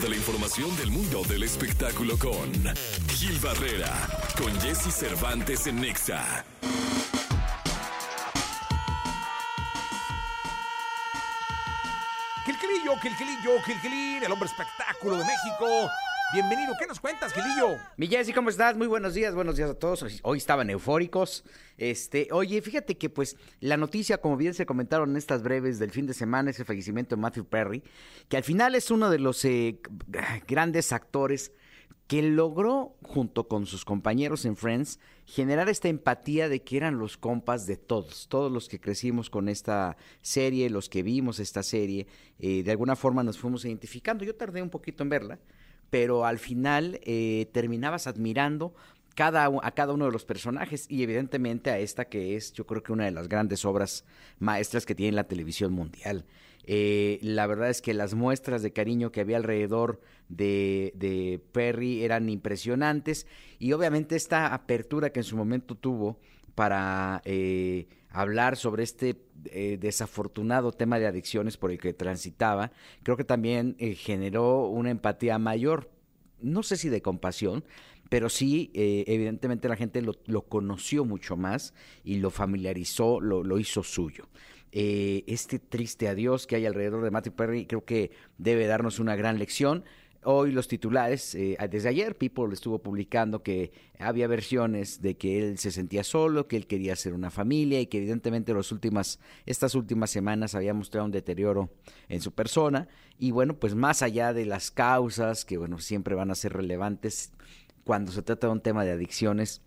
de la información del mundo del espectáculo con Gil Barrera, con Jesse Cervantes en Nexa. Gilquilillo, Gilquilillo, Gilquilín, el hombre espectáculo de México. Bienvenido, ¿qué nos cuentas, Gilillo? Mi Jessy, ¿cómo estás? Muy buenos días, buenos días a todos. Hoy- estaban eufóricos. Este, oye, fíjate que pues la noticia, como bien se comentaron en estas breves del fin de semana, es el fallecimiento de Matthew Perry, que al final es uno de los eh, grandes actores que logró, junto con sus compañeros en Friends, generar esta empatía de que eran los compas de todos, todos los que crecimos con esta serie, los que vimos esta serie, eh, de alguna forma nos fuimos identificando. Yo tardé un poquito en verla, pero al final eh, terminabas admirando cada, a cada uno de los personajes y evidentemente a esta que es yo creo que una de las grandes obras maestras que tiene la televisión mundial. Eh, la verdad es que las muestras de cariño que había alrededor de, de Perry eran impresionantes y obviamente esta apertura que en su momento tuvo para eh, hablar sobre este eh, desafortunado tema de adicciones por el que transitaba, creo que también eh, generó una empatía mayor, no sé si de compasión, pero sí, eh, evidentemente la gente lo, conoció mucho más y lo familiarizó, lo, lo hizo suyo. Eh, este triste adiós que hay alrededor de Matthew Perry creo que debe darnos una gran lección. Hoy los titulares, eh, desde ayer People estuvo publicando que había versiones de que él se sentía solo, que él quería hacer una familia y que evidentemente las últimas, estas últimas semanas había mostrado un deterioro en su persona. Y bueno, pues más allá de las causas, que bueno, siempre van a ser relevantes cuando se trata de un tema de adicciones,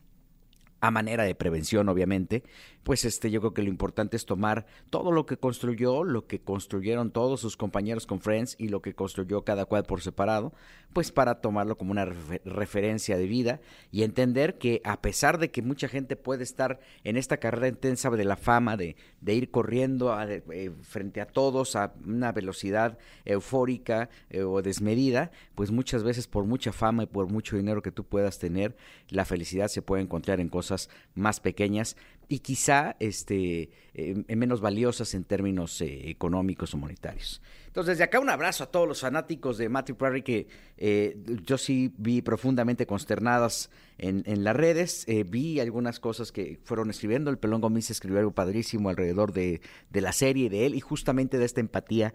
a manera de prevención, obviamente, pues este, yo creo que lo importante es tomar todo lo que construyó, lo que construyeron todos sus compañeros con Friends y lo que construyó cada cual por separado, pues para tomarlo como una refe- referencia de vida y entender que a pesar de que mucha gente puede estar en esta carrera intensa de la fama, de, de ir corriendo eh, frente a todos a una velocidad eufórica eh, o desmedida, pues muchas veces por mucha fama y por mucho dinero que tú puedas tener, la felicidad se puede encontrar en cosas más pequeñas y quizá este, eh, menos valiosas en términos eh, económicos o monetarios. Entonces, desde acá un abrazo a todos los fanáticos de Matthew Perry que eh, yo sí vi profundamente consternadas en, en las redes. Eh, vi algunas cosas que fueron escribiendo. El Pelón Gómez escribió algo padrísimo alrededor de, de la serie de él y justamente de esta empatía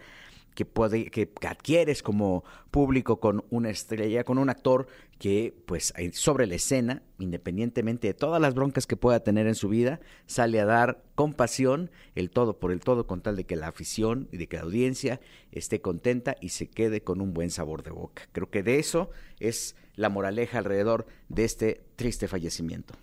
que, puede, que, adquieres como público con una estrella, con un actor que, pues, sobre la escena, independientemente de todas las broncas que pueda tener en su vida, sale a dar con pasión el todo por el todo, con tal de que la afición y de que la audiencia esté contenta y se quede con un buen sabor de boca. Creo que de eso es la moraleja alrededor de este triste fallecimiento.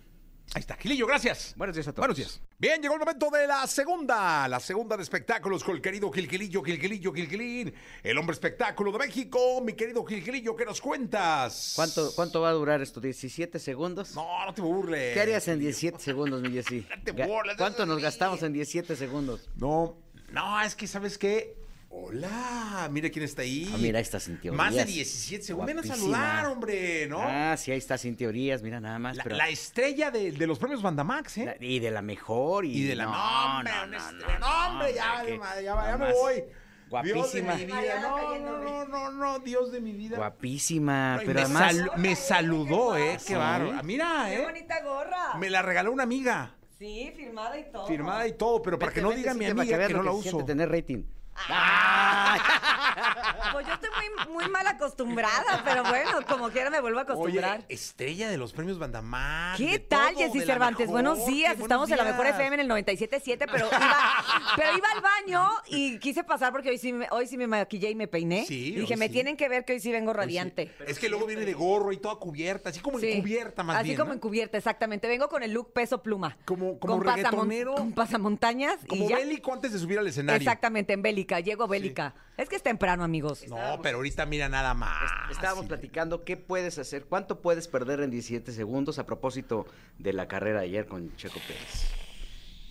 Ahí está, Gilillo, gracias. Buenos días a todos. Buenos días. Bien, llegó el momento de la segunda, la segunda de espectáculos con el querido Gilquilillo, Gilquilillo, Gilquilín, el hombre espectáculo de México. Mi querido Gilquilillo, ¿qué nos cuentas? ¿Cuánto, ¿Cuánto va a durar esto? ¿17 segundos? No, no te burles. ¿Qué harías en 17 segundos, mi Jessy? No te burles, ¿Cuánto nos gastamos en 17 segundos? No, no, es que ¿sabes qué? Hola, mira quién está ahí. Ah, mira, ahí está sin teorías. Más de 17 segundos. Ven a saludar, hombre, ¿no? Ah, sí, ahí está sin teorías, mira nada más. la, pero- la estrella de, de los premios Bandamax, ¿eh? la- y de la mejor. Y, y de la no, no, hombre, no, una no, estrella. no, No, hombre, ya, que madre, ya, va, ya nada me voy. Guapísima. Dios de mi vida. No, no, no, no, no, Dios de mi vida. Guapísima, Ay, pero me, además... sal- me saludó, ¿eh? Qué Sí. bárbaro. Mira, ¡Qué ¿eh? bonita gorra! Me la regaló una amiga. Sí, firmada y todo. Firmada y todo, pero para Vete, que no vete, diga mi para amiga que lo no la uso. tener rating. ¡Ah! Pues yo estoy muy, muy mal acostumbrada, pero bueno, como quiera me vuelvo a acostumbrar. Oye, estrella de los premios Bandamax. ¿Qué de tal, todo, Jessy Cervantes? mejor, Buenos días, estamos en la mejor. FM en el 97.7, pero iba, pero iba al baño y quise pasar porque hoy sí, me, hoy sí me maquillé y me peiné. Sí, y dije, me sí. tienen que ver que hoy sí vengo radiante. Es que luego viene de gorro y toda cubierta, así como Sí, encubierta más Así bien. como ¿no? encubierta, exactamente. Vengo con el look peso pluma. Como- como con pasamon-. Con pasamontañas Como y ya. bélico antes de subir al escenario. Exactamente, en bélica. Llego bélica. Es que es temprano, amigos. No, pero ahorita mira nada más. Estábamos platicando qué puedes hacer, cuánto puedes perder en 17 segundos a propósito de la carrera de ayer con Checo Pérez.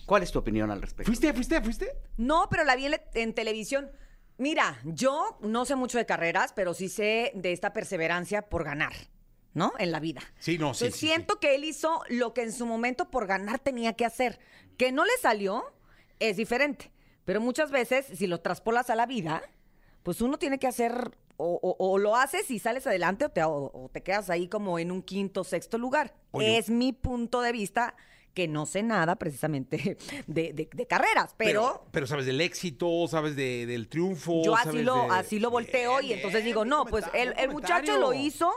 ¿Cuál es tu opinión al respecto? ¿Fuiste, fuiste, fuiste? No, pero la vi en, le- en televisión. Mira, yo no sé mucho de carreras, pero sí sé de esta perseverancia por ganar, ¿no? En la vida. Sí, no, sí, sí, siento que él hizo lo que en su momento por ganar tenía que hacer. Que no le salió es diferente. Pero muchas veces, si lo traspolas a la vida, pues uno tiene que hacer o, o- o lo haces y sales adelante o te, o- o te quedas ahí como en un quinto, sexto lugar. Oye. Es mi punto de vista que no sé nada precisamente de, de- de carreras, pero, pero sabes del éxito, sabes de- del triunfo. yo así sabes lo, de- así lo volteo Bien, y entonces bien, digo, no, pues el, muchacho lo hizo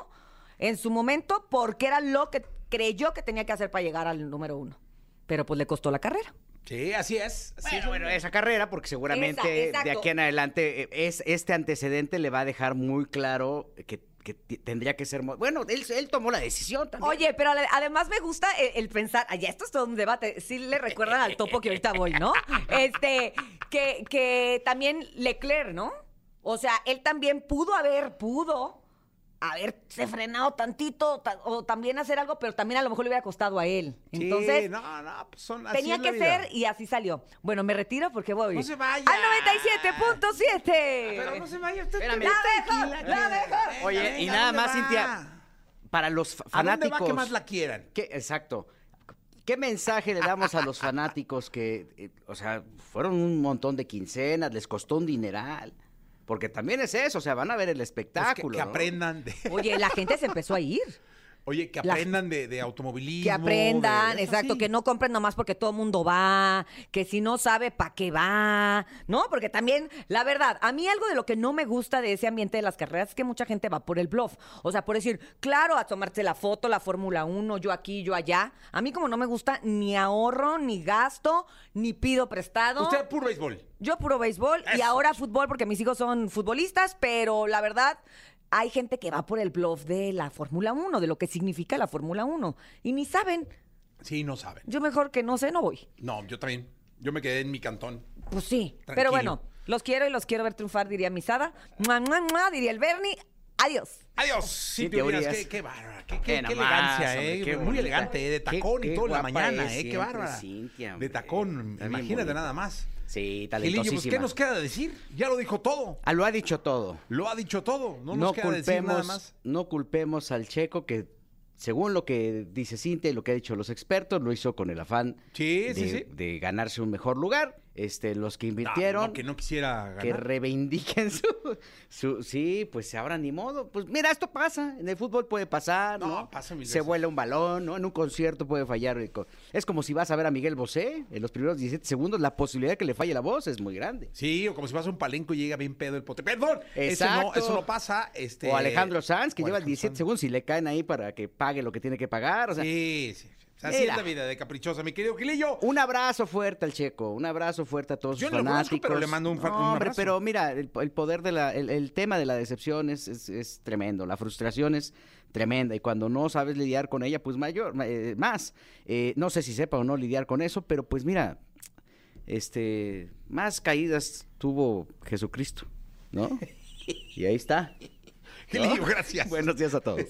en su momento porque era lo que creyó que tenía que hacer para llegar al número uno. Pero pues le costó la carrera. Sí, así es. así Bueno, es. bueno, esa carrera, porque seguramente Esa, de exacto. aquí en adelante eh, es, este antecedente le va a dejar muy claro que, que t- tendría que ser... mo- Bueno, él, él tomó la decisión también. Oye, pero ale- además me gusta el, el pensar, ya esto es todo un debate, sí le recuerdan al topo que ahorita voy, ¿no? Este, que, que también Leclerc, ¿no? O sea, él también pudo haber, pudo haberse frenado tantito ta- o también hacer algo, pero también a lo mejor le hubiera costado a él. Sí, Entonces, no, no, pues son, así tenía es la que vida. ser y así salió. Bueno, me retiro porque voy No se vaya. al 97.7. Pero no se vaya usted. Espérame. La mejor, la mejor. Oye, Venga, y nada ¿dónde más, va? Cintia, para los fa- ¿A dónde fanáticos... va que más la quieran? ¿Qué- exacto. ¿Qué mensaje le damos a los fanáticos que, eh, o sea, fueron un montón de quincenas, les costó un dineral? Porque también es eso, o sea, van a ver el Pues que, espectáculo. que ¿no? aprendan de, Oye, la gente se empezó a ir. Oye, que La- aprendan de, de automovilismo. Que aprendan, de- exacto, así. que no compren nomás porque todo el mundo va, que si no sabe para qué va, ¿no? Porque también, la verdad, a mí algo de lo que no me gusta de ese ambiente de las carreras es que mucha gente va por el bluff. O sea, por decir, claro, a tomarse la foto, la Fórmula 1, yo aquí, yo allá. A mí como no me gusta, ni ahorro, ni gasto, ni pido prestado. Usted puro béisbol. Yo puro béisbol y ahora fútbol porque mis hijos son futbolistas, pero la verdad hay gente que va por el bluff de la Fórmula 1, de lo que significa la Fórmula 1 y ni saben. Sí, no saben. Yo mejor que no sé, no voy. No, yo también. Yo me quedé en mi cantón. Pues sí, Tranquilo. pero bueno, los quiero y los quiero ver triunfar, diría Misada. Mua, mua, mua, diría el Bernie. Adiós. Adiós. Urias, Urias. qué, qué bárbara, qué, qué- Qué qué nomás, elegancia, hombre, eh. qué Muy elegante, eh, de tacón qué y todo en la mañana, es eh. Qué bárbara. Cintia, de tacón, imagínate bonita. nada más. Sí, Gilillo, talentosísima. pues, ¿qué nos queda decir? Ya lo dijo todo. Ah, lo ha dicho todo. Lo ha dicho todo. No, No, nos queda decir nada culpemos, más. no culpemos al checo que, según lo que dice Cintia y lo que han dicho los expertos, lo hizo con el afán Sí, de, sí, sí. de ganarse un mejor lugar. Este, los que No, invirtieron, no, que no quisiera ganar. que reivindiquen su, su- sí, pues ahora ni modo. Pues mira, esto pasa, en el fútbol puede pasar, No, ¿no? pasa mil Se veces. vuela un balón, ¿no? En un concierto puede fallar. Es como si vas a ver a Miguel Bosé, en los primeros 17 segundos, la posibilidad de que le falle la voz es muy grande. Sí, o como si vas a un palenco y llega bien pedo el pote. Perdón, eso no, Exacto. eso no pasa. Este, O Alejandro Sanz, que o lleva Alejandro 17 Sanz. segundos y le caen ahí para que pague lo que tiene que pagar. O sea, Sí, sí. Así Mira. es la vida de caprichosa, mi querido Gilillo. Un abrazo fuerte al Checo, un abrazo fuerte a todos Yo sus no lo conozco, fanáticos. pero le mando un No, un hombre, pero mira, el, el poder de la, el, el tema de la decepción es, es- es tremendo, la frustración es tremenda y cuando no sabes lidiar con ella, pues mayor, ma- eh, más. Eh, no sé si sepa o no lidiar con eso, pero pues mira, este, más caídas tuvo Jesucristo, ¿no? Y ahí está. ¿no? Gilillo, gracias. Buenos días a todos.